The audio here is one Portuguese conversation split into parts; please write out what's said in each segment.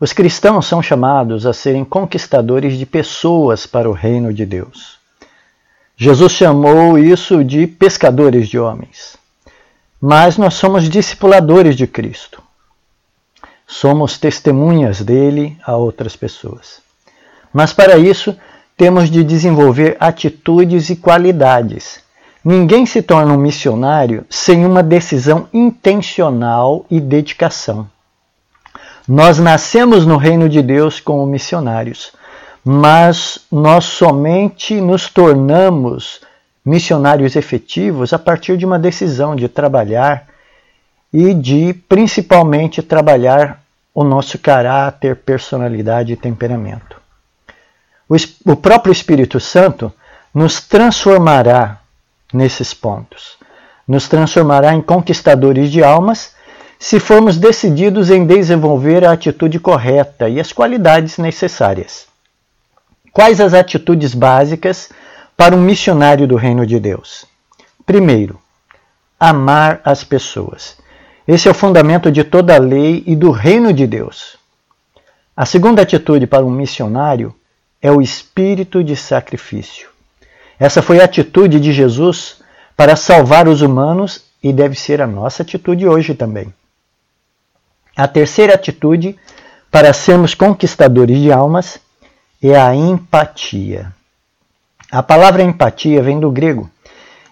Os cristãos são chamados a serem conquistadores de pessoas para o reino de Deus. Jesus chamou isso de pescadores de homens. Mas nós somos discipuladores de Cristo. Somos testemunhas dele a outras pessoas. Mas para isso, temos de desenvolver atitudes e qualidades. Ninguém se torna um missionário sem uma decisão intencional e dedicação. Nós nascemos no reino de Deus como missionários, mas nós somente nos tornamos missionários efetivos a partir de uma decisão de trabalhar e de principalmente trabalhar o nosso caráter, personalidade e temperamento. O próprio Espírito Santo nos transformará nesses pontos, nos transformará em conquistadores de almas se formos decididos em desenvolver a atitude correta e as qualidades necessárias. Quais as atitudes básicas para um missionário do Reino de Deus? Primeiro, amar as pessoas. Esse é o fundamento de toda a lei e do Reino de Deus. A segunda atitude para um missionário é o espírito de sacrifício. Essa foi a atitude de Jesus para salvar os humanos e deve ser a nossa atitude hoje também. A terceira atitude para sermos conquistadores de almas é a empatia. A palavra empatia vem do grego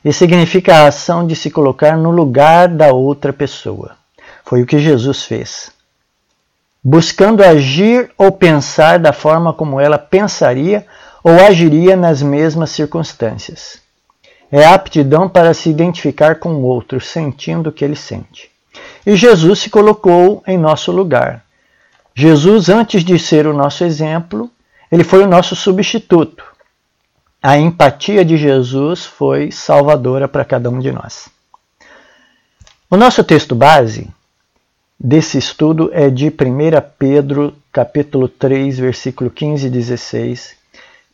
e significa a ação de se colocar no lugar da outra pessoa. Foi o que Jesus fez. Buscando agir ou pensar da forma como ela pensaria ou agiria nas mesmas circunstâncias. É a aptidão para se identificar com o outro, sentindo o que ele sente. E Jesus se colocou em nosso lugar. Jesus, antes de ser o nosso exemplo, ele foi o nosso substituto. A empatia de Jesus foi salvadora para cada um de nós. O nosso texto base desse estudo é de 1 Pedro, capítulo 3, versículo 15 e 16,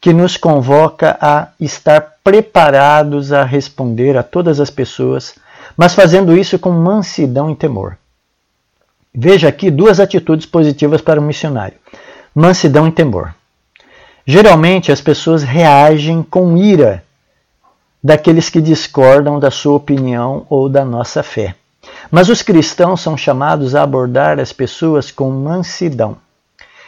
que nos convoca a estar preparados a responder a todas as pessoas mas fazendo isso com mansidão e temor. Veja aqui duas atitudes positivas para o missionário: mansidão e temor. Geralmente as pessoas reagem com ira daqueles que discordam da sua opinião ou da nossa fé. Mas os cristãos são chamados a abordar as pessoas com mansidão.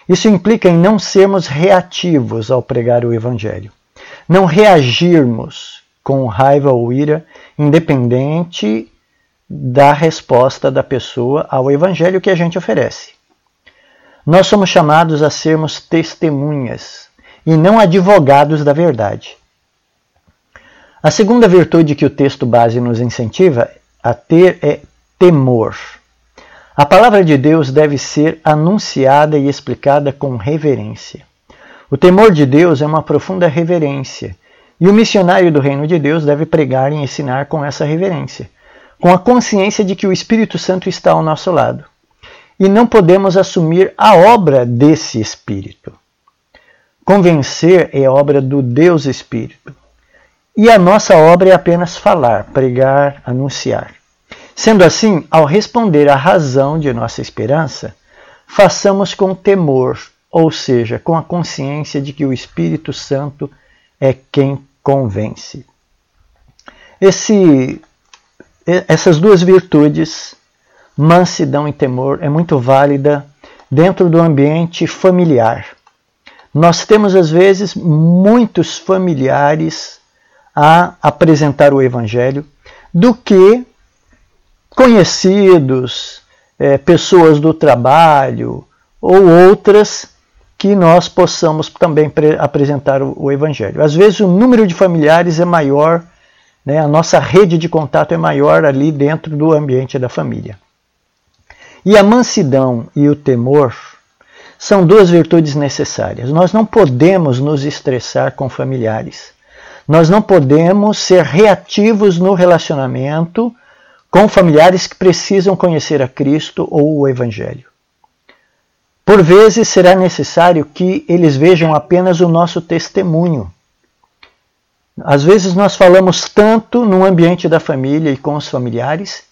Isso implica em não sermos reativos ao pregar o Evangelho, não reagirmos com raiva ou ira, independente da resposta da pessoa ao evangelho que a gente oferece. Nós somos chamados a sermos testemunhas e não advogados da verdade. A segunda virtude que o texto base nos incentiva a ter é temor. A palavra de Deus deve ser anunciada e explicada com reverência. O temor de Deus é uma profunda reverência e o missionário do reino de Deus deve pregar e ensinar com essa reverência, com a consciência de que o Espírito Santo está ao nosso lado. E não podemos assumir a obra desse Espírito. Convencer é obra do Deus Espírito. E a nossa obra é apenas falar, pregar, anunciar. Sendo assim, ao responder à razão de nossa esperança, façamos com temor, ou seja, com a consciência de que o Espírito Santo é quem convence. Esse, essas duas virtudes, mansidão e temor, é muito válida dentro do ambiente familiar. Nós temos, às vezes, muitos familiares a apresentar o Evangelho do que conhecidos, é, pessoas do trabalho ou outras que nós possamos também apresentar o, Evangelho. Às vezes o número de familiares é maior, né, a nossa rede de contato é maior ali dentro do ambiente da família. E a mansidão e o temor são duas virtudes necessárias. Nós não podemos nos estressar com familiares. Nós não podemos ser reativos no relacionamento com familiares que precisam conhecer a Cristo ou o Evangelho. Por vezes será necessário que eles vejam apenas o nosso testemunho. Às vezes nós falamos tanto no ambiente da família e com os familiares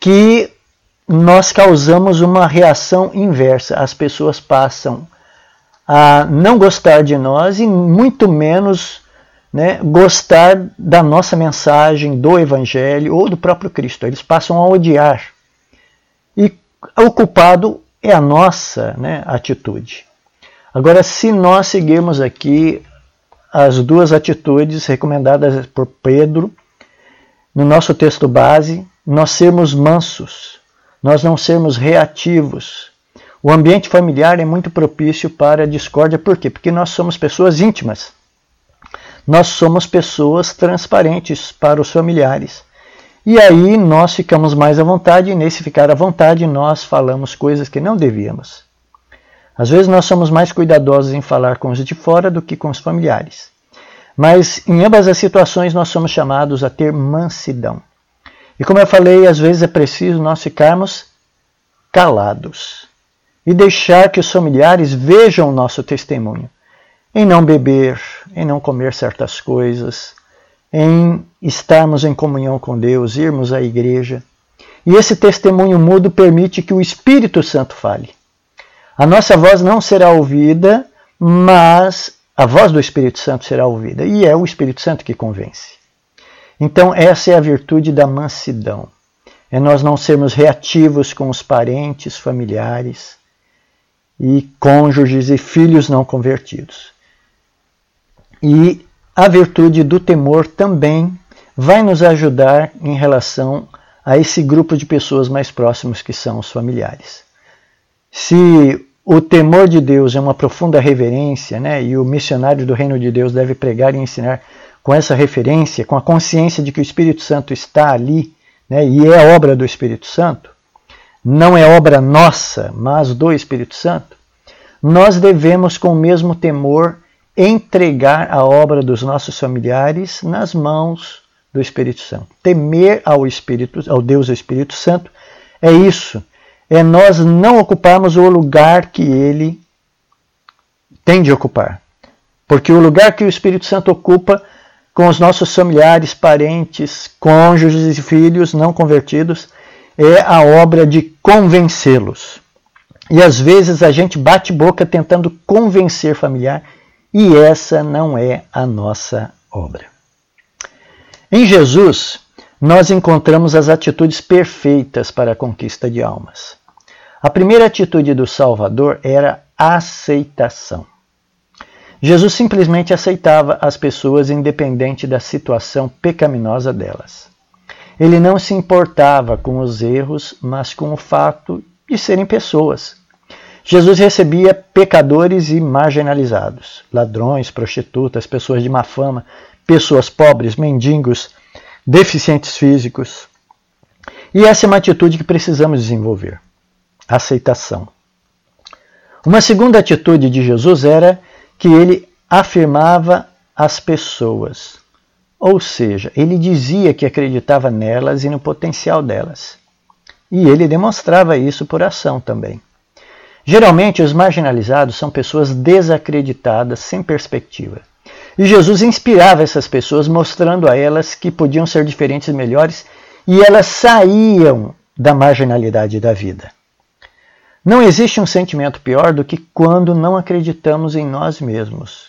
que nós causamos uma reação inversa. As pessoas passam a não gostar de nós e muito menos né, gostar da nossa mensagem, do Evangelho ou do próprio Cristo. Eles passam a odiar. E o culpado é a nossa né, atitude. Agora, se nós seguirmos aqui as duas atitudes recomendadas por Pedro no nosso texto base, nós sermos mansos, nós não sermos reativos. O ambiente familiar é muito propício para a discórdia, por quê? Porque nós somos pessoas íntimas. Nós somos pessoas transparentes para os familiares. E aí nós ficamos mais à vontade, e nesse ficar à vontade nós falamos coisas que não devíamos. Às vezes nós somos mais cuidadosos em falar com os de fora do que com os familiares. Mas em ambas as situações nós somos chamados a ter mansidão. E como eu falei, às vezes é preciso nós ficarmos calados e deixar que os familiares vejam o nosso testemunho em não beber, em não comer certas coisas, em estarmos em comunhão com Deus, irmos à igreja. E esse testemunho mudo permite que o Espírito Santo fale. A nossa voz não será ouvida, mas a voz do Espírito Santo será ouvida. E é o Espírito Santo que convence. Então, essa é a virtude da mansidão. É nós não sermos reativos com os parentes, familiares e cônjuges e filhos não convertidos. E a virtude do temor também vai nos ajudar em relação a esse grupo de pessoas mais próximos que são os familiares. Se o temor de Deus é uma profunda reverência, né, e o missionário do reino de Deus deve pregar e ensinar com essa referência, com a consciência de que o Espírito Santo está ali, né, e é obra do Espírito Santo, não é obra nossa, mas do Espírito Santo, nós devemos, com o mesmo temor, entregar a obra dos nossos familiares nas mãos do Espírito Santo. Temer ao Espírito, ao Deus Espírito Santo, é isso. É nós não ocuparmos o lugar que ele tem de ocupar. Porque o lugar que o Espírito Santo ocupa com os nossos familiares, parentes, cônjuges e filhos não convertidos é a obra de convencê-los. E às vezes a gente bate boca tentando convencer familiar e essa não é a nossa obra. Em Jesus, nós encontramos as atitudes perfeitas para a conquista de almas. A primeira atitude do Salvador era aceitação. Jesus simplesmente aceitava as pessoas independente da situação pecaminosa delas. Ele não se importava com os erros, mas com o fato de serem pessoas Jesus recebia pecadores e marginalizados, ladrões, prostitutas, pessoas de má fama, pessoas pobres, mendigos, deficientes físicos. E essa é uma atitude que precisamos desenvolver: aceitação. Uma segunda atitude de Jesus era que ele afirmava as pessoas, ou seja, ele dizia que acreditava nelas e no potencial delas. E ele demonstrava isso por ação também. Geralmente, os marginalizados são pessoas desacreditadas, sem perspectiva. E Jesus inspirava essas pessoas, mostrando a elas que podiam ser diferentes e melhores, e elas saíam da marginalidade da vida. Não existe um sentimento pior do que quando não acreditamos em nós mesmos.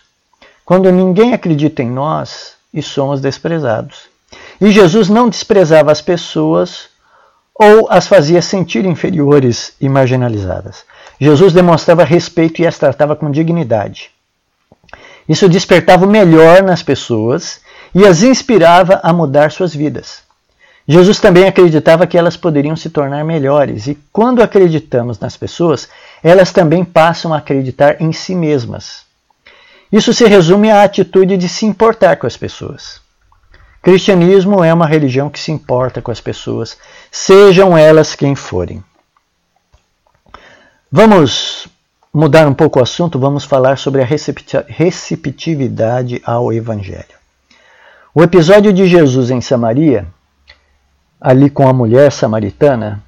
Quando ninguém acredita em nós e somos desprezados. E Jesus não desprezava as pessoas ou as fazia sentir inferiores e marginalizadas. Jesus demonstrava respeito e as tratava com dignidade. Isso despertava o melhor nas pessoas e as inspirava a mudar suas vidas. Jesus também acreditava que elas poderiam se tornar melhores, e quando acreditamos nas pessoas, elas também passam a acreditar em si mesmas. Isso se resume à atitude de se importar com as pessoas. Cristianismo é uma religião que se importa com as pessoas, sejam elas quem forem. Vamos mudar um pouco o assunto, vamos falar sobre a receptividade ao Evangelho. O episódio de Jesus em Samaria, ali com a mulher samaritana,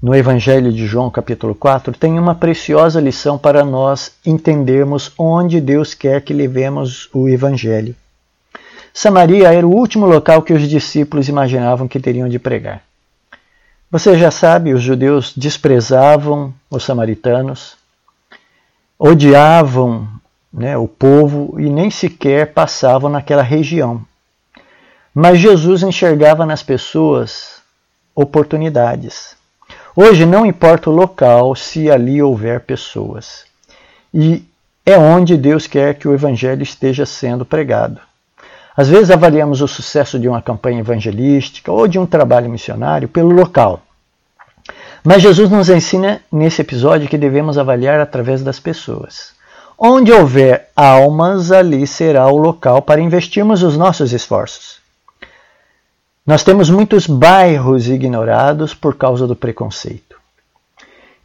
no Evangelho de João, capítulo 4, tem uma preciosa lição para nós entendermos onde Deus quer que levemos o Evangelho. Samaria era o último local que os discípulos imaginavam que teriam de pregar. Você já sabe, os judeus desprezavam os samaritanos, odiavam né, o povo e nem sequer passavam naquela região. Mas Jesus enxergava nas pessoas oportunidades. Hoje não importa o local se ali houver pessoas. E é onde Deus quer que o evangelho esteja sendo pregado. Às vezes avaliamos o sucesso de uma campanha evangelística ou de um trabalho missionário pelo local. Mas Jesus nos ensina nesse episódio que devemos avaliar através das pessoas. Onde houver almas, ali será o local para investirmos os nossos esforços. Nós temos muitos bairros ignorados por causa do preconceito.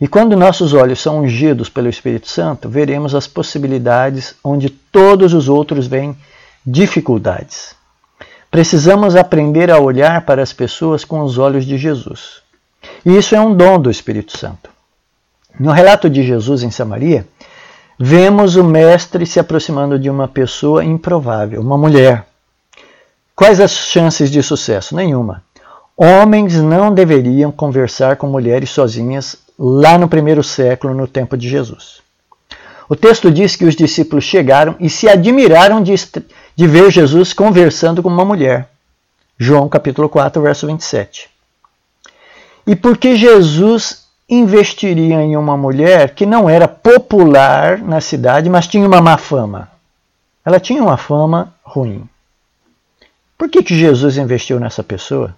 E quando nossos olhos são ungidos pelo Espírito Santo, veremos as possibilidades onde todos os outros veem dificuldades. Precisamos aprender a olhar para as pessoas com os olhos de Jesus. E isso é um dom do Espírito Santo. No relato de Jesus em Samaria, vemos o Mestre se aproximando de uma pessoa improvável, uma mulher. Quais as chances de sucesso? Nenhuma. Homens não deveriam conversar com mulheres sozinhas lá no primeiro século, no tempo de Jesus. O texto diz que os discípulos chegaram e se admiraram de, de ver Jesus conversando com uma mulher. João capítulo 4, verso 27. E por que Jesus investiria em uma mulher que não era popular na cidade, mas tinha uma má fama? Ela tinha uma fama ruim. Por que, que Jesus investiu nessa pessoa?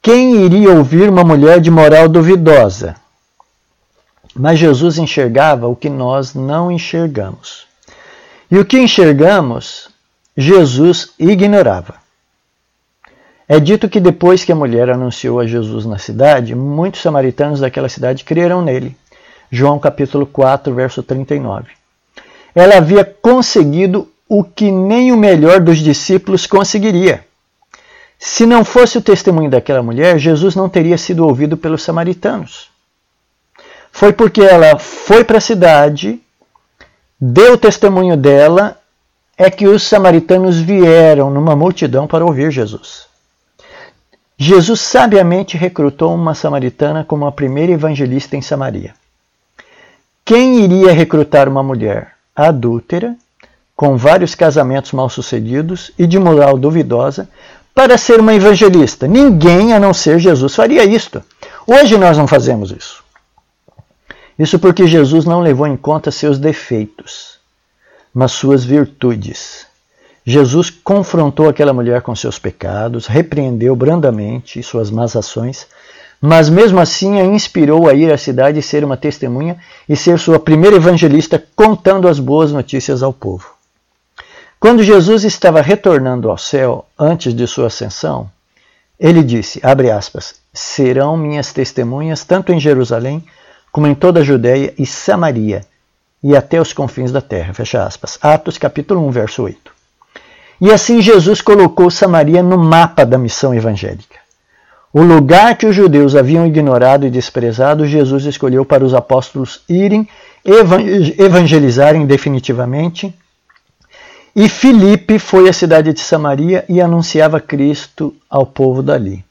Quem iria ouvir uma mulher de moral duvidosa? Mas Jesus enxergava o que nós não enxergamos. E o que enxergamos, Jesus ignorava. É dito que depois que a mulher anunciou a Jesus na cidade, muitos samaritanos daquela cidade creram nele. João capítulo 4, verso 39. Ela havia conseguido o que nem o melhor dos discípulos conseguiria. Se não fosse o testemunho daquela mulher, Jesus não teria sido ouvido pelos samaritanos. Foi porque ela foi para a cidade, deu o testemunho dela, é que os samaritanos vieram numa multidão para ouvir Jesus. Jesus sabiamente recrutou uma samaritana como a primeira evangelista em Samaria. Quem iria recrutar uma mulher adúltera com vários casamentos mal-sucedidos e de moral duvidosa, para ser uma evangelista. Ninguém a não ser Jesus faria isto. Hoje nós não fazemos isso. Isso porque Jesus não levou em conta seus defeitos, mas suas virtudes. Jesus confrontou aquela mulher com seus pecados, repreendeu brandamente suas más ações, mas mesmo assim a inspirou a ir à cidade e ser uma testemunha e ser sua primeira evangelista contando as boas notícias ao povo. Quando Jesus estava retornando ao céu antes de sua ascensão, ele disse, aspas, serão minhas testemunhas tanto em Jerusalém como em toda a Judéia e Samaria e até os confins da terra. Fecha aspas. Atos capítulo 1, verso 8. E assim Jesus colocou Samaria no mapa da missão evangélica. O lugar que os judeus haviam ignorado e desprezado, Jesus escolheu para os apóstolos irem evangelizarem definitivamente e Filipe foi à cidade de Samaria e anunciava Cristo ao povo dali.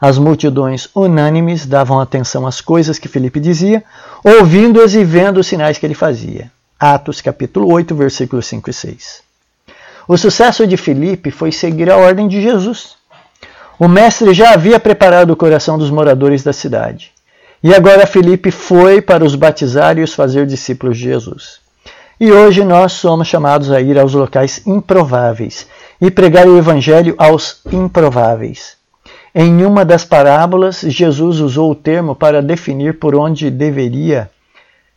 As multidões unânimes davam atenção às coisas que Filipe dizia, ouvindo-as e vendo os sinais que ele fazia. Atos capítulo 8, versículos 5 e 6. O sucesso de Filipe foi seguir a ordem de Jesus. O mestre já havia preparado o coração dos moradores da cidade. E agora Filipe foi para os batizar e os fazer discípulos de Jesus. E hoje nós somos chamados a ir aos locais improváveis e pregar o Evangelho aos improváveis. Em uma das parábolas, Jesus usou o termo para definir por onde deveria,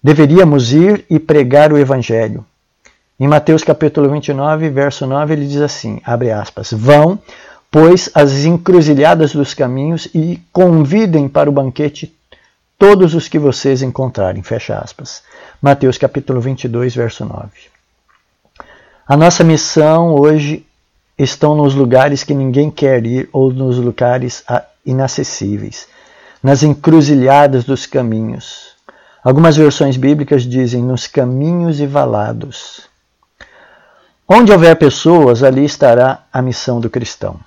deveríamos ir e pregar o Evangelho. Em Mateus capítulo 29, verso 9, ele diz assim, abre aspas, Vão, pois, as encruzilhadas dos caminhos e convidem para o banquete todos os que vocês encontrarem, fecha aspas. Mateus capítulo 22, verso 9. A nossa missão hoje estão nos lugares que ninguém quer ir ou nos lugares inacessíveis, nas encruzilhadas dos caminhos. Algumas versões bíblicas dizem nos caminhos e valados. Onde houver pessoas, ali estará a missão do cristão.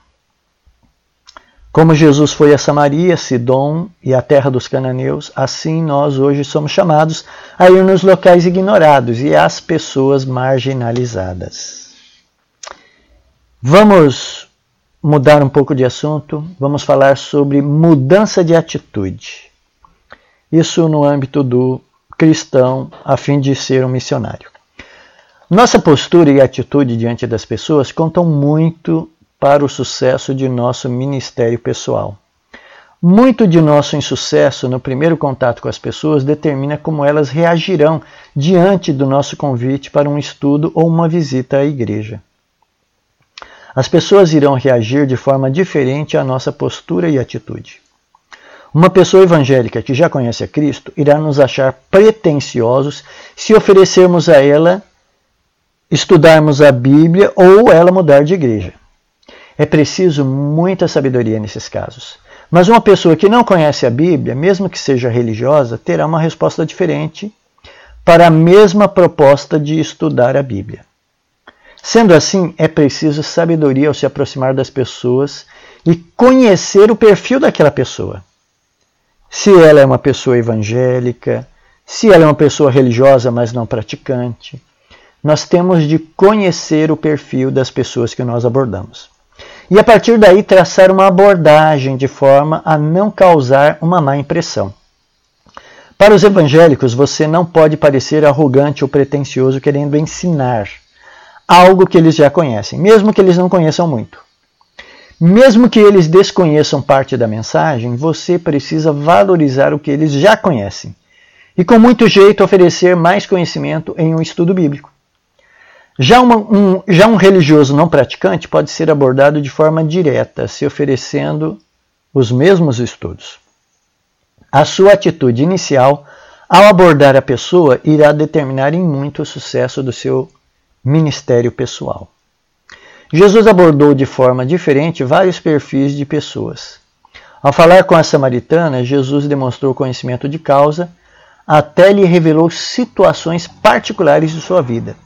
Como Jesus foi a Samaria, Sidom e a terra dos cananeus, assim nós hoje somos chamados a ir nos locais ignorados e às pessoas marginalizadas. Vamos mudar um pouco de assunto, vamos falar sobre mudança de atitude. Isso no âmbito do cristão, a fim de ser um missionário. Nossa postura e atitude diante das pessoas contam muito para o sucesso de nosso ministério pessoal. Muito de nosso insucesso no primeiro contato com as pessoas determina como elas reagirão diante do nosso convite para um estudo ou uma visita à igreja. As pessoas irão reagir de forma diferente à nossa postura e atitude. Uma pessoa evangélica que já conhece a Cristo irá nos achar pretensiosos se oferecermos a ela estudarmos a Bíblia ou ela mudar de igreja. É preciso muita sabedoria nesses casos. Mas uma pessoa que não conhece a Bíblia, mesmo que seja religiosa, terá uma resposta diferente para a mesma proposta de estudar a Bíblia. Sendo assim, é preciso sabedoria ao se aproximar das pessoas e conhecer o perfil daquela pessoa. Se ela é uma pessoa evangélica, se ela é uma pessoa religiosa, mas não praticante, nós temos de conhecer o perfil das pessoas que nós abordamos e a partir daí traçar uma abordagem de forma a não causar uma má impressão. Para os evangélicos, você não pode parecer arrogante ou pretensioso querendo ensinar algo que eles já conhecem, mesmo que eles não conheçam muito. Mesmo que eles desconheçam parte da mensagem, você precisa valorizar o que eles já conhecem e, com muito jeito, oferecer mais conhecimento em um estudo bíblico. Já, uma, um, já um religioso não praticante pode ser abordado de forma direta, se oferecendo os mesmos estudos. A sua atitude inicial, ao abordar a pessoa, irá determinar em muito o sucesso do seu ministério pessoal. Jesus abordou de forma diferente vários perfis de pessoas. Ao falar com a samaritana, Jesus demonstrou conhecimento de causa, até lhe revelou situações particulares de sua vida.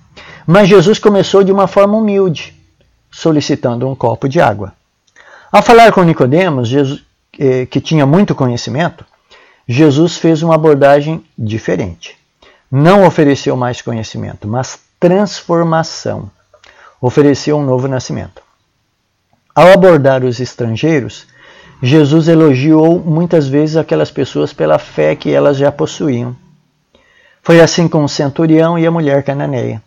Mas Jesus começou de uma forma humilde, solicitando um copo de água. Ao falar com Nicodemos, eh, que tinha muito conhecimento, Jesus fez uma abordagem diferente. Não ofereceu mais conhecimento, mas transformação. Ofereceu um novo nascimento. Ao abordar os estrangeiros, Jesus elogiou muitas vezes aquelas pessoas pela fé que elas já possuíam. Foi assim com o centurião e a mulher cananeia.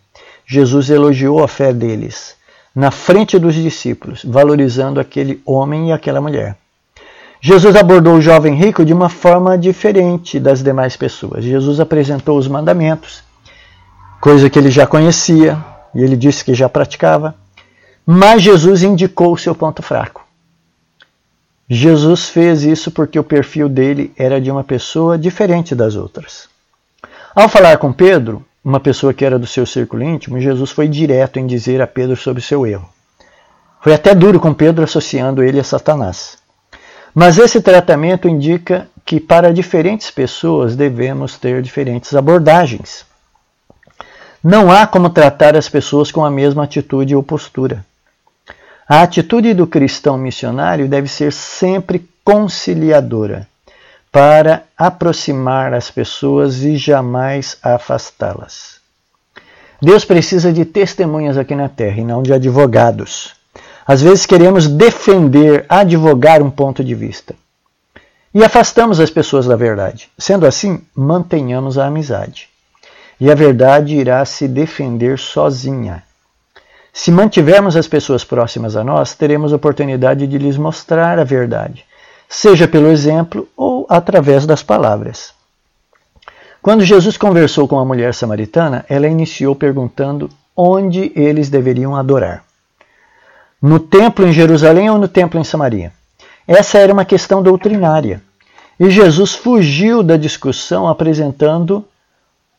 Jesus elogiou a fé deles na frente dos discípulos, valorizando aquele homem e aquela mulher. Jesus abordou o jovem rico de uma forma diferente das demais pessoas. Jesus apresentou os mandamentos, coisa que ele já conhecia e ele disse que já praticava, mas Jesus indicou o seu ponto fraco. Jesus fez isso porque o perfil dele era de uma pessoa diferente das outras. Ao falar com Pedro, uma pessoa que era do seu círculo íntimo, Jesus foi direto em dizer a Pedro sobre seu erro. Foi até duro com Pedro associando ele a Satanás. Mas esse tratamento indica que para diferentes pessoas devemos ter diferentes abordagens. Não há como tratar as pessoas com a mesma atitude ou postura. A atitude do cristão missionário deve ser sempre conciliadora para aproximar as pessoas e jamais afastá-las. Deus precisa de testemunhas aqui na terra e não de advogados. Às vezes queremos defender, advogar um ponto de vista. E afastamos as pessoas da verdade. Sendo assim, mantenhamos a amizade. E a verdade irá se defender sozinha. Se mantivermos as pessoas próximas a nós, teremos oportunidade de lhes mostrar a verdade seja pelo exemplo ou através das palavras. Quando Jesus conversou com a mulher samaritana, ela iniciou perguntando onde eles deveriam adorar. No templo em Jerusalém ou no templo em Samaria? Essa era uma questão doutrinária. E Jesus fugiu da discussão apresentando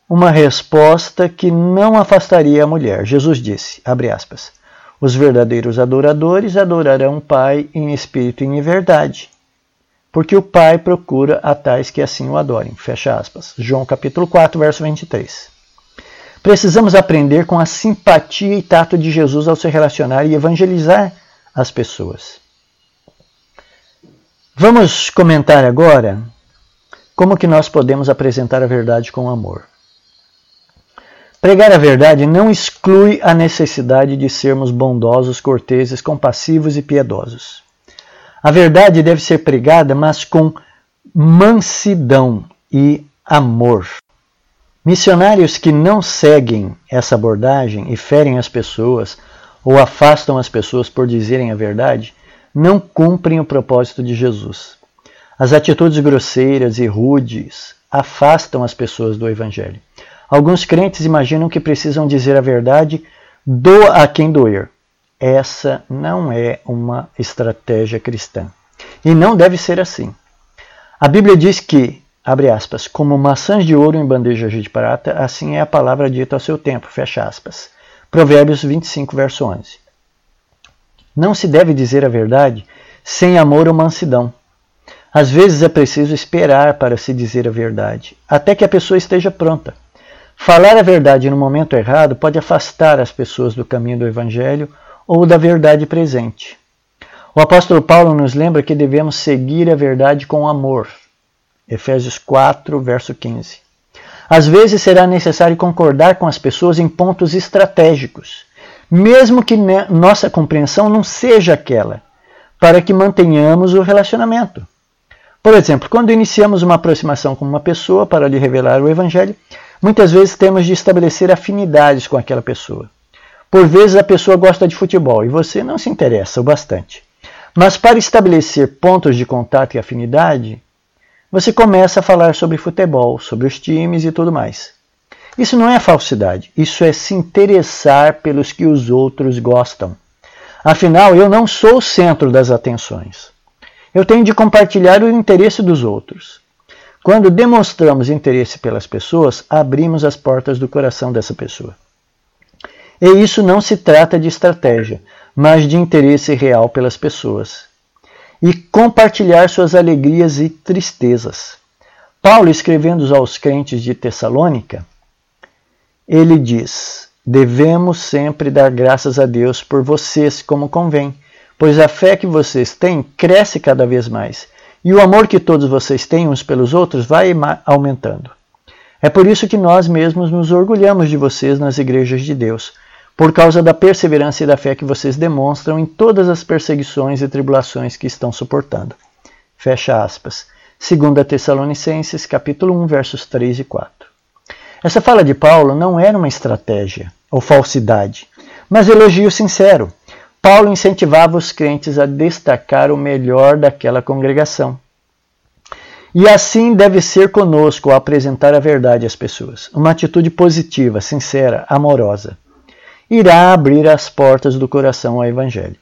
uma resposta que não afastaria a mulher. Jesus disse, aspas, os verdadeiros adoradores adorarão o Pai em espírito e em verdade porque o Pai procura a tais que assim o adorem. Fecha aspas. João capítulo 4, verso 23. Precisamos aprender com a simpatia e tato de Jesus ao se relacionar e evangelizar as pessoas. Vamos comentar agora como que nós podemos apresentar a verdade com amor. Pregar a verdade não exclui a necessidade de sermos bondosos, corteses, compassivos e piedosos. A verdade deve ser pregada, mas com mansidão e amor. Missionários que não seguem essa abordagem e ferem as pessoas ou afastam as pessoas por dizerem a verdade, não cumprem o propósito de Jesus. As atitudes grosseiras e rudes afastam as pessoas do Evangelho. Alguns crentes imaginam que precisam dizer a verdade, doa a quem doer. Essa não é uma estratégia cristã. E não deve ser assim. A Bíblia diz que, abre aspas, como maçãs de ouro em bandejas de prata, assim é a palavra dita ao seu tempo, fecha aspas. Provérbios 25, verso 11. Não se deve dizer a verdade sem amor ou mansidão. Às vezes é preciso esperar para se dizer a verdade, até que a pessoa esteja pronta. Falar a verdade no momento errado pode afastar as pessoas do caminho do Evangelho ou da verdade presente. O apóstolo Paulo nos lembra que devemos seguir a verdade com amor. Efésios 4, verso 15. Às vezes será necessário concordar com as pessoas em pontos estratégicos, mesmo que nossa compreensão não seja aquela, para que mantenhamos o relacionamento. Por exemplo, quando iniciamos uma aproximação com uma pessoa para lhe revelar o Evangelho, muitas vezes temos de estabelecer afinidades com aquela pessoa. Por vezes a pessoa gosta de futebol e você não se interessa o bastante. Mas para estabelecer pontos de contato e afinidade, você começa a falar sobre futebol, sobre os times e tudo mais. Isso não é falsidade, isso é se interessar pelos que os outros gostam. Afinal, eu não sou o centro das atenções. Eu tenho de compartilhar o interesse dos outros. Quando demonstramos interesse pelas pessoas, abrimos as portas do coração dessa pessoa. E isso não se trata de estratégia, mas de interesse real pelas pessoas. E compartilhar suas alegrias e tristezas. Paulo, escrevendo aos crentes de Tessalônica, ele diz: Devemos sempre dar graças a Deus por vocês, como convém, pois a fé que vocês têm cresce cada vez mais, e o amor que todos vocês têm uns pelos outros vai aumentando. É por isso que nós mesmos nos orgulhamos de vocês nas igrejas de Deus por causa da perseverança e da fé que vocês demonstram em todas as perseguições e tribulações que estão suportando. Fecha aspas. 2 Tessalonicenses, capítulo 1, versos 3 e 4. Essa fala de Paulo não era uma estratégia ou falsidade, mas elogio sincero. Paulo incentivava os crentes a destacar o melhor daquela congregação. E assim deve ser conosco ao apresentar a verdade às pessoas. Uma atitude positiva, sincera, amorosa irá abrir as portas do coração ao Evangelho.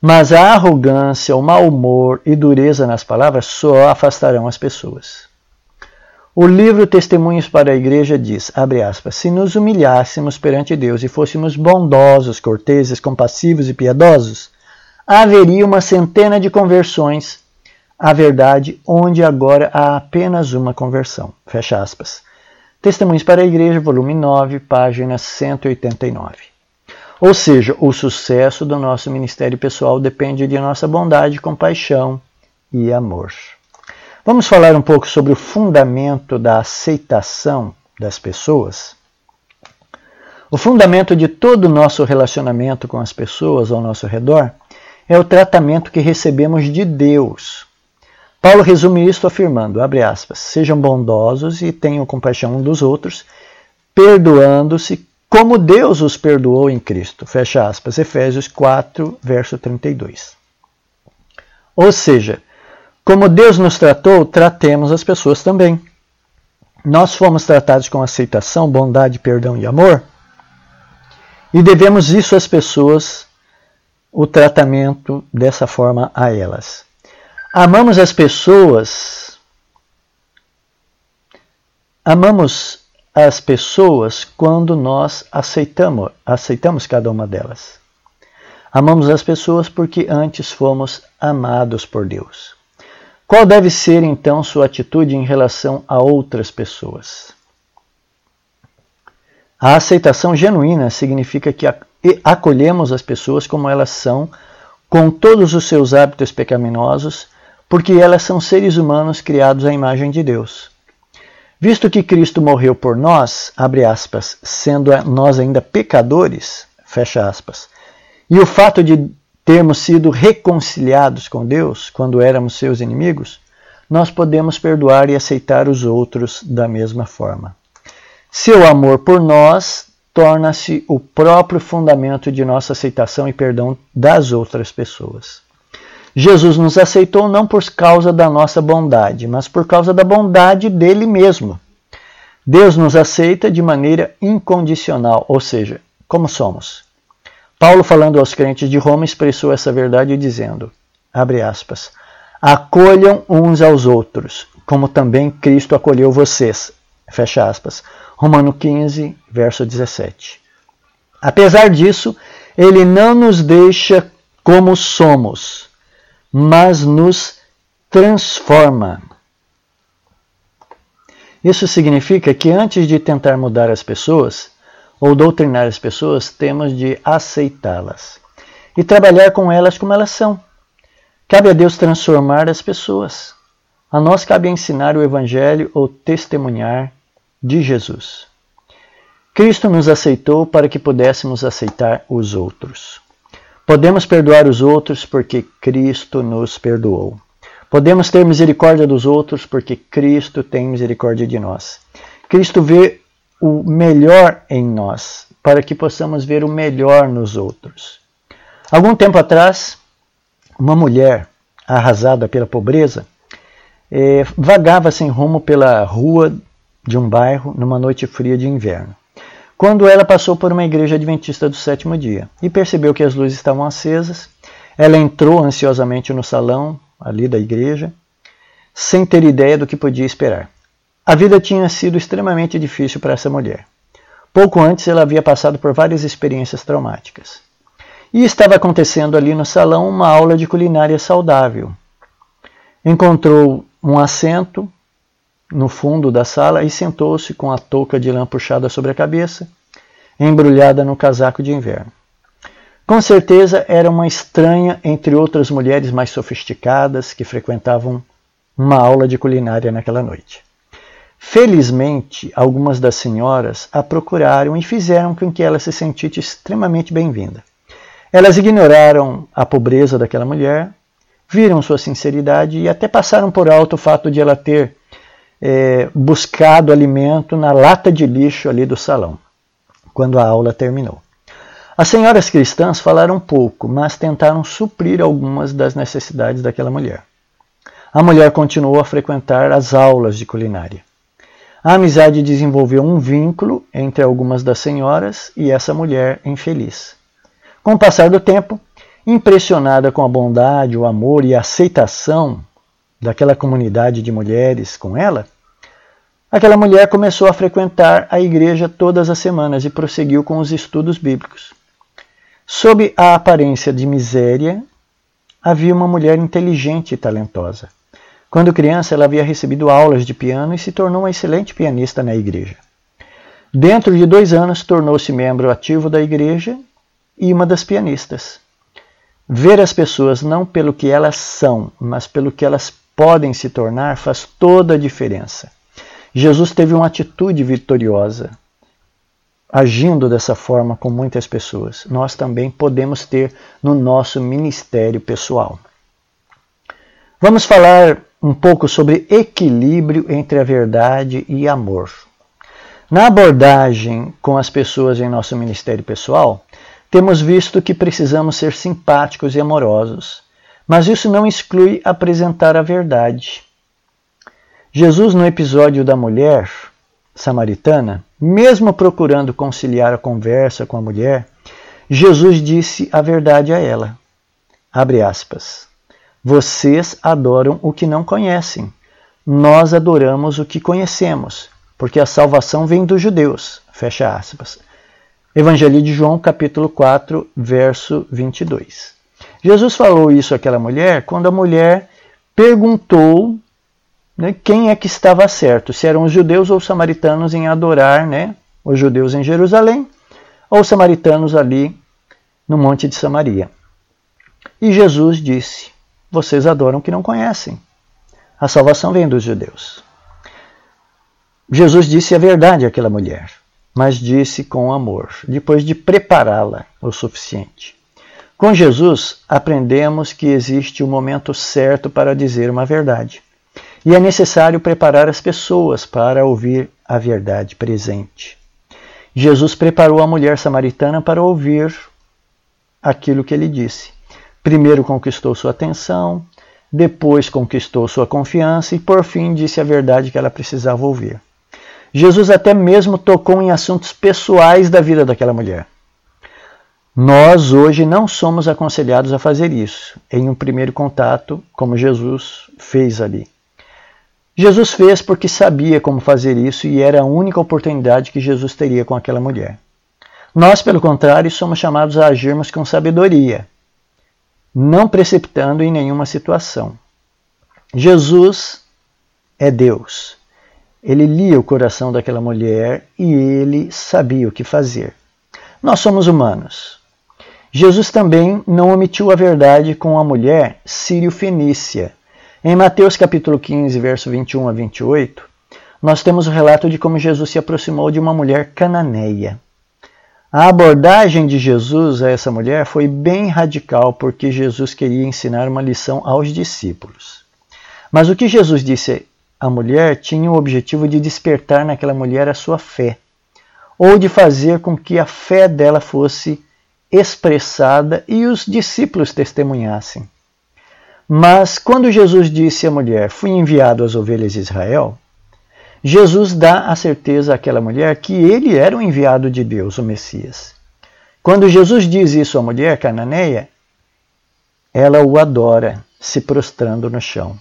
Mas a arrogância, o mau humor e dureza nas palavras só afastarão as pessoas. O livro Testemunhos para a Igreja diz, aspas, se nos humilhássemos perante Deus e fôssemos bondosos, corteses, compassivos e piedosos, haveria uma centena de conversões à verdade, onde agora há apenas uma conversão. Fecha aspas. Testemunhos para a Igreja, volume 9, página 189. Ou seja, o sucesso do nosso ministério pessoal depende de nossa bondade, compaixão e amor. Vamos falar um pouco sobre o fundamento da aceitação das pessoas? O fundamento de todo o nosso relacionamento com as pessoas ao nosso redor é o tratamento que recebemos de Deus. Paulo resume isso afirmando, aspas, sejam bondosos e tenham compaixão um dos outros, perdoando-se como Deus os perdoou em Cristo. Fecha aspas. Efésios 4, verso 32. Ou seja, como Deus nos tratou, tratemos as pessoas também. Nós fomos tratados com aceitação, bondade, perdão e amor, e devemos isso às pessoas, o tratamento dessa forma a elas. Amamos as pessoas, amamos as pessoas quando nós aceitamos, aceitamos cada uma delas. Amamos as pessoas porque antes fomos amados por Deus. Qual deve ser então sua atitude em relação a outras pessoas? A aceitação genuína significa que acolhemos as pessoas como elas são, com todos os seus hábitos pecaminosos, porque elas são seres humanos criados à imagem de Deus. Visto que Cristo morreu por nós, aspas, sendo nós ainda pecadores, aspas, e o fato de termos sido reconciliados com Deus quando éramos seus inimigos, nós podemos perdoar e aceitar os outros da mesma forma. Seu amor por nós torna-se o próprio fundamento de nossa aceitação e perdão das outras pessoas. Jesus nos aceitou não por causa da nossa bondade, mas por causa da bondade dele mesmo. Deus nos aceita de maneira incondicional, ou seja, como somos. Paulo, falando aos crentes de Roma, expressou essa verdade dizendo: abre aspas, acolham uns aos outros, como também Cristo acolheu vocês. Fecha aspas. Romano 15, verso 17. Apesar disso, ele não nos deixa como somos, mas nos transforma. Isso significa que antes de tentar mudar as pessoas ou doutrinar as pessoas, temos de aceitá-las e trabalhar com elas como elas são. Cabe a Deus transformar as pessoas. A nós cabe ensinar o Evangelho ou testemunhar de Jesus. Cristo nos aceitou para que pudéssemos aceitar os outros. Podemos perdoar os outros porque Cristo nos perdoou. Podemos ter misericórdia dos outros porque Cristo tem misericórdia de nós. Cristo vê o melhor em nós para que possamos ver o melhor nos outros. Algum tempo atrás, uma mulher arrasada pela pobreza eh, vagava sem rumo pela rua de um bairro numa noite fria de inverno. Quando ela passou por uma igreja adventista do sétimo dia e percebeu que as luzes estavam acesas, ela entrou ansiosamente no salão ali da igreja, sem ter ideia do que podia esperar. A vida tinha sido extremamente difícil para essa mulher. Pouco antes ela havia passado por várias experiências traumáticas. E estava acontecendo ali no salão uma aula de culinária saudável. Encontrou um assento no fundo da sala e sentou-se com a touca de lã puxada sobre a cabeça, embrulhada no casaco de inverno. Com certeza era uma estranha entre outras mulheres mais sofisticadas que frequentavam uma aula de culinária naquela noite. Felizmente, algumas das senhoras a procuraram e fizeram com que ela se sentisse extremamente bem-vinda. Elas ignoraram a pobreza daquela mulher, viram sua sinceridade e até passaram por alto o fato de ela ter é, buscado alimento na lata de lixo ali do salão, quando a aula terminou. As senhoras cristãs falaram pouco, mas tentaram suprir algumas das necessidades daquela mulher. A mulher continuou a frequentar as aulas de culinária. A amizade desenvolveu um vínculo entre algumas das senhoras e essa mulher infeliz. Com o passar do tempo, impressionada com a bondade, o amor e a aceitação daquela comunidade de mulheres com ela, Aquela mulher começou a frequentar a igreja todas as semanas e prosseguiu com os estudos bíblicos. Sob a aparência de miséria, havia uma mulher inteligente e talentosa. Quando criança, ela havia recebido aulas de piano e se tornou uma excelente pianista na igreja. Dentro de dois anos, tornou-se membro ativo da igreja e uma das pianistas. Ver as pessoas não pelo que elas são, mas pelo que elas podem se tornar faz toda a diferença. Jesus teve uma atitude vitoriosa, agindo dessa forma com muitas pessoas. Nós também podemos ter no nosso ministério pessoal. Vamos falar um pouco sobre equilíbrio entre a verdade e amor. Na abordagem com as pessoas em nosso ministério pessoal, temos visto que precisamos ser simpáticos e amorosos, mas isso não exclui apresentar a verdade. Jesus, no episódio da mulher samaritana, mesmo procurando conciliar a conversa com a mulher, Jesus disse a verdade a ela. Abre aspas. Vocês adoram o que não conhecem. Nós adoramos o que conhecemos, porque a salvação vem dos judeus. Fecha aspas. Evangelho de João, capítulo 4, verso 22. Jesus falou isso àquela mulher quando a mulher perguntou né, quem é que estava certo, se eram os judeus ou os samaritanos em adorar né, os judeus em Jerusalém, ou os samaritanos ali no Monte de Samaria. E Jesus disse: vocês adoram que não conhecem. A salvação vem dos judeus. Jesus disse a verdade àquela mulher, mas disse com amor, depois de prepará-la o suficiente. Com Jesus, aprendemos que existe o um momento certo para dizer uma verdade. E é necessário preparar as pessoas para ouvir a verdade presente. Jesus preparou a mulher samaritana para ouvir aquilo que ele disse. Primeiro conquistou sua atenção, depois conquistou sua confiança e, por fim, disse a verdade que ela precisava ouvir. Jesus até mesmo tocou em assuntos pessoais da vida daquela mulher. Nós hoje não somos aconselhados a fazer isso em um primeiro contato, como Jesus fez ali. Jesus fez porque sabia como fazer isso e era a única oportunidade que Jesus teria com aquela mulher. Nós, pelo contrário, somos chamados a agirmos com sabedoria, não precipitando em nenhuma situação. Jesus é Deus. Ele lia o coração daquela mulher e ele sabia o que fazer. Nós somos humanos. Jesus também não omitiu a verdade com a mulher sírio-fenícia em Mateus capítulo 15, verso 21 a 28, nós temos o relato de como Jesus se aproximou de uma mulher cananeia. A abordagem de Jesus a essa mulher foi bem radical porque Jesus queria ensinar uma lição aos discípulos. Mas o que Jesus disse à mulher tinha o objetivo de despertar naquela mulher a sua fé, ou de fazer com que a fé dela fosse expressada e os discípulos testemunhassem. Mas quando Jesus disse à mulher: Fui enviado às ovelhas de Israel, Jesus dá a certeza àquela mulher que ele era o enviado de Deus, o Messias. Quando Jesus diz isso à mulher cananeia, ela o adora, se prostrando no chão.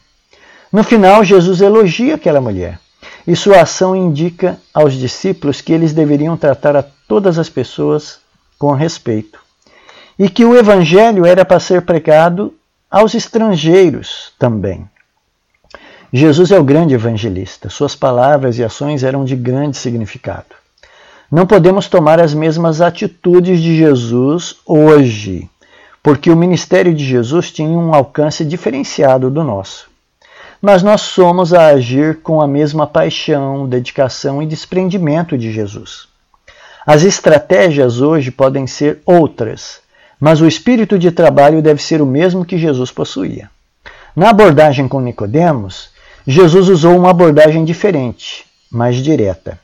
No final, Jesus elogia aquela mulher, e sua ação indica aos discípulos que eles deveriam tratar a todas as pessoas com respeito, e que o evangelho era para ser pregado aos estrangeiros também. Jesus é o grande evangelista, suas palavras e ações eram de grande significado. Não podemos tomar as mesmas atitudes de Jesus hoje, porque o ministério de Jesus tinha um alcance diferenciado do nosso. Mas nós somos a agir com a mesma paixão, dedicação e desprendimento de Jesus. As estratégias hoje podem ser outras, mas o espírito de trabalho deve ser o mesmo que Jesus possuía. Na abordagem com Nicodemos, Jesus usou uma abordagem diferente, mais direta.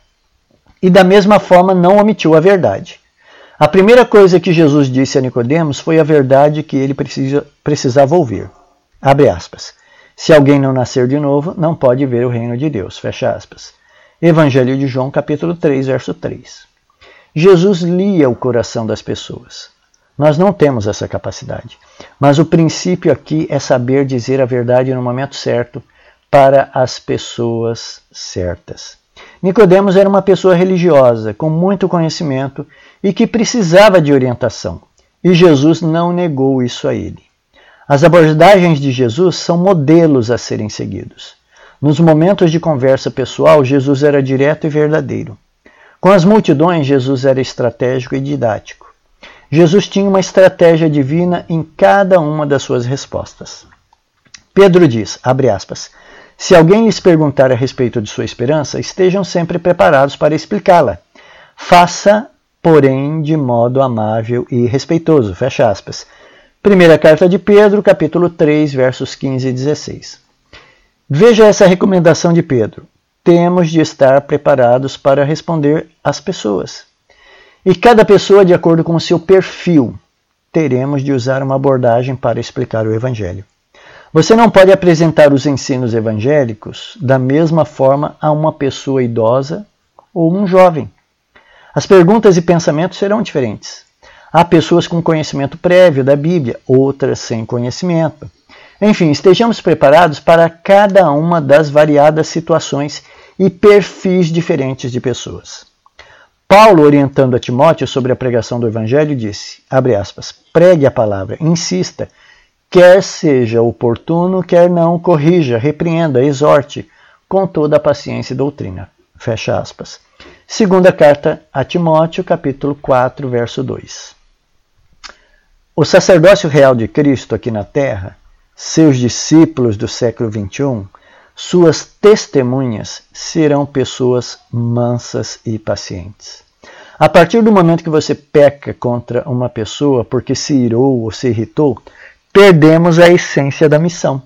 E da mesma forma não omitiu a verdade. A primeira coisa que Jesus disse a Nicodemos foi a verdade que ele precisa, precisava ouvir. Abre aspas. Se alguém não nascer de novo, não pode ver o reino de Deus. Fecha aspas. Evangelho de João, capítulo 3, verso 3. Jesus lia o coração das pessoas. Nós não temos essa capacidade. Mas o princípio aqui é saber dizer a verdade no momento certo para as pessoas certas. Nicodemos era uma pessoa religiosa, com muito conhecimento e que precisava de orientação. E Jesus não negou isso a ele. As abordagens de Jesus são modelos a serem seguidos. Nos momentos de conversa pessoal, Jesus era direto e verdadeiro. Com as multidões, Jesus era estratégico e didático. Jesus tinha uma estratégia divina em cada uma das suas respostas. Pedro diz, abre aspas, se alguém lhes perguntar a respeito de sua esperança, estejam sempre preparados para explicá-la. Faça, porém, de modo amável e respeitoso. Fecha aspas. Primeira carta de Pedro, capítulo 3, versos 15 e 16. Veja essa recomendação de Pedro. Temos de estar preparados para responder às pessoas. E cada pessoa, de acordo com o seu perfil, teremos de usar uma abordagem para explicar o Evangelho. Você não pode apresentar os ensinos evangélicos da mesma forma a uma pessoa idosa ou um jovem. As perguntas e pensamentos serão diferentes. Há pessoas com conhecimento prévio da Bíblia, outras sem conhecimento. Enfim, estejamos preparados para cada uma das variadas situações e perfis diferentes de pessoas. Paulo, orientando a Timóteo sobre a pregação do Evangelho, disse, aspas, pregue a palavra, insista, quer seja oportuno, quer não, corrija, repreenda, exorte, com toda a paciência e doutrina. Fecha aspas. Segunda carta a Timóteo, capítulo 4, verso 2. O sacerdócio real de Cristo aqui na terra seus discípulos do século XXI, suas testemunhas serão pessoas mansas e pacientes. A partir do momento que você peca contra uma pessoa porque se irou ou se irritou, perdemos a essência da missão.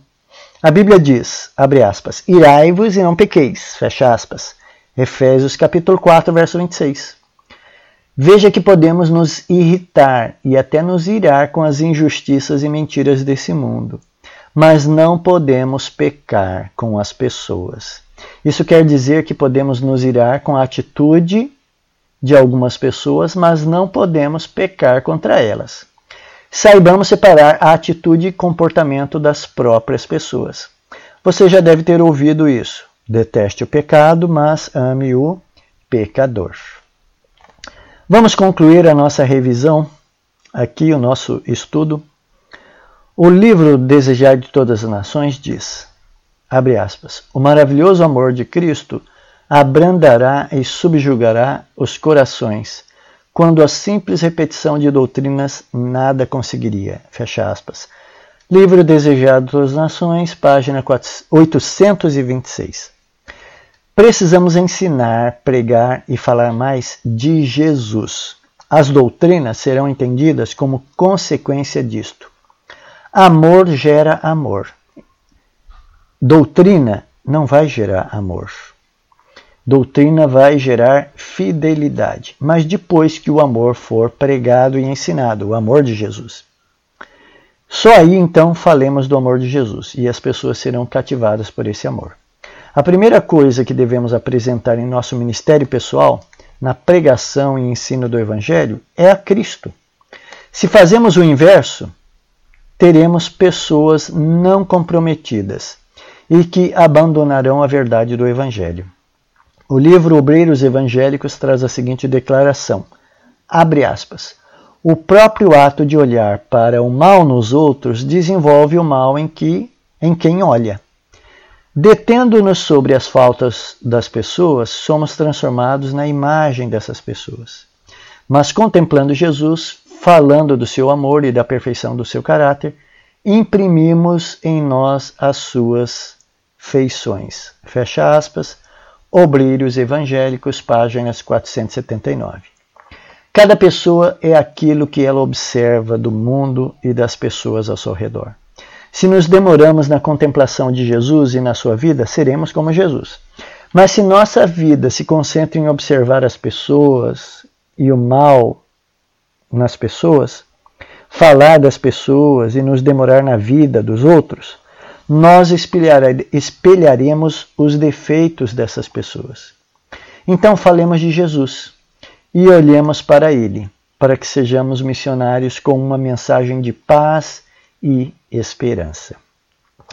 A Bíblia diz, abre aspas, irai-vos e não pequeis, fecha aspas. Efésios capítulo 4, verso 26. Veja que podemos nos irritar e até nos irar com as injustiças e mentiras desse mundo mas não podemos pecar com as pessoas. Isso quer dizer que podemos nos irar com a atitude de algumas pessoas, mas não podemos pecar contra elas. Saibamos separar a atitude e comportamento das próprias pessoas. Você já deve ter ouvido isso. Deteste o pecado, mas ame o pecador. Vamos concluir a nossa revisão, aqui o nosso estudo o livro Desejar de Todas as Nações diz, abre aspas, o maravilhoso amor de Cristo abrandará e subjugará os corações, quando a simples repetição de doutrinas nada conseguiria. Fecha aspas. Livro Desejado de Todas as Nações, página 826. Precisamos ensinar, pregar e falar mais de Jesus. As doutrinas serão entendidas como consequência disto. Amor gera amor. Doutrina não vai gerar amor. Doutrina vai gerar fidelidade, mas depois que o amor for pregado e ensinado, o amor de Jesus. Só aí então falemos do amor de Jesus e as pessoas serão cativadas por esse amor. A primeira coisa que devemos apresentar em nosso ministério pessoal, na pregação e ensino do Evangelho, é a Cristo. Se fazemos o inverso, teremos pessoas não comprometidas e que abandonarão a verdade do Evangelho. O livro Obreiros Evangélicos traz a seguinte declaração: abre aspas. O próprio ato de olhar para o mal nos outros desenvolve o mal em que em quem olha. Detendo-nos sobre as faltas das pessoas, somos transformados na imagem dessas pessoas. Mas contemplando Jesus, falando do seu amor e da perfeição do seu caráter, imprimimos em nós as suas feições. Fecha aspas. Obreiros Evangélicos, páginas 479. Cada pessoa é aquilo que ela observa do mundo e das pessoas ao seu redor. Se nos demoramos na contemplação de Jesus e na sua vida, seremos como Jesus. Mas se nossa vida se concentra em observar as pessoas e o mal nas pessoas, falar das pessoas e nos demorar na vida dos outros, nós espelharemos os defeitos dessas pessoas. Então falemos de Jesus e olhemos para Ele, para que sejamos missionários com uma mensagem de paz e esperança.